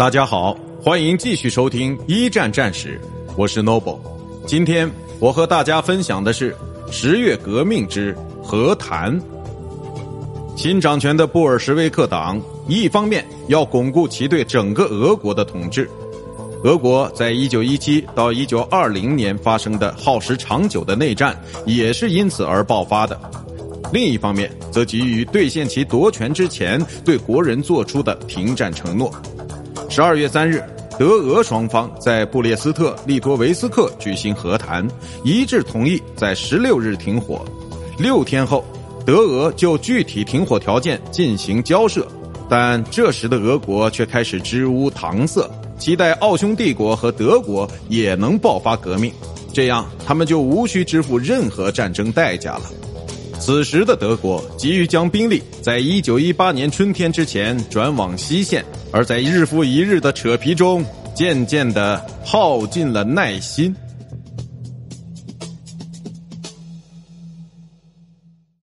大家好，欢迎继续收听一战战史，我是 Noble。今天我和大家分享的是十月革命之和谈。新掌权的布尔什维克党，一方面要巩固其对整个俄国的统治，俄国在一九一七到一九二零年发生的耗时长久的内战，也是因此而爆发的。另一方面，则急于兑现其夺权之前对国人做出的停战承诺。十二月三日，德俄双方在布列斯特利托维斯克举行和谈，一致同意在十六日停火。六天后，德俄就具体停火条件进行交涉，但这时的俄国却开始支吾搪塞，期待奥匈帝国和德国也能爆发革命，这样他们就无需支付任何战争代价了。此时的德国急于将兵力在一九一八年春天之前转往西线，而在日复一日的扯皮中，渐渐的耗尽了耐心。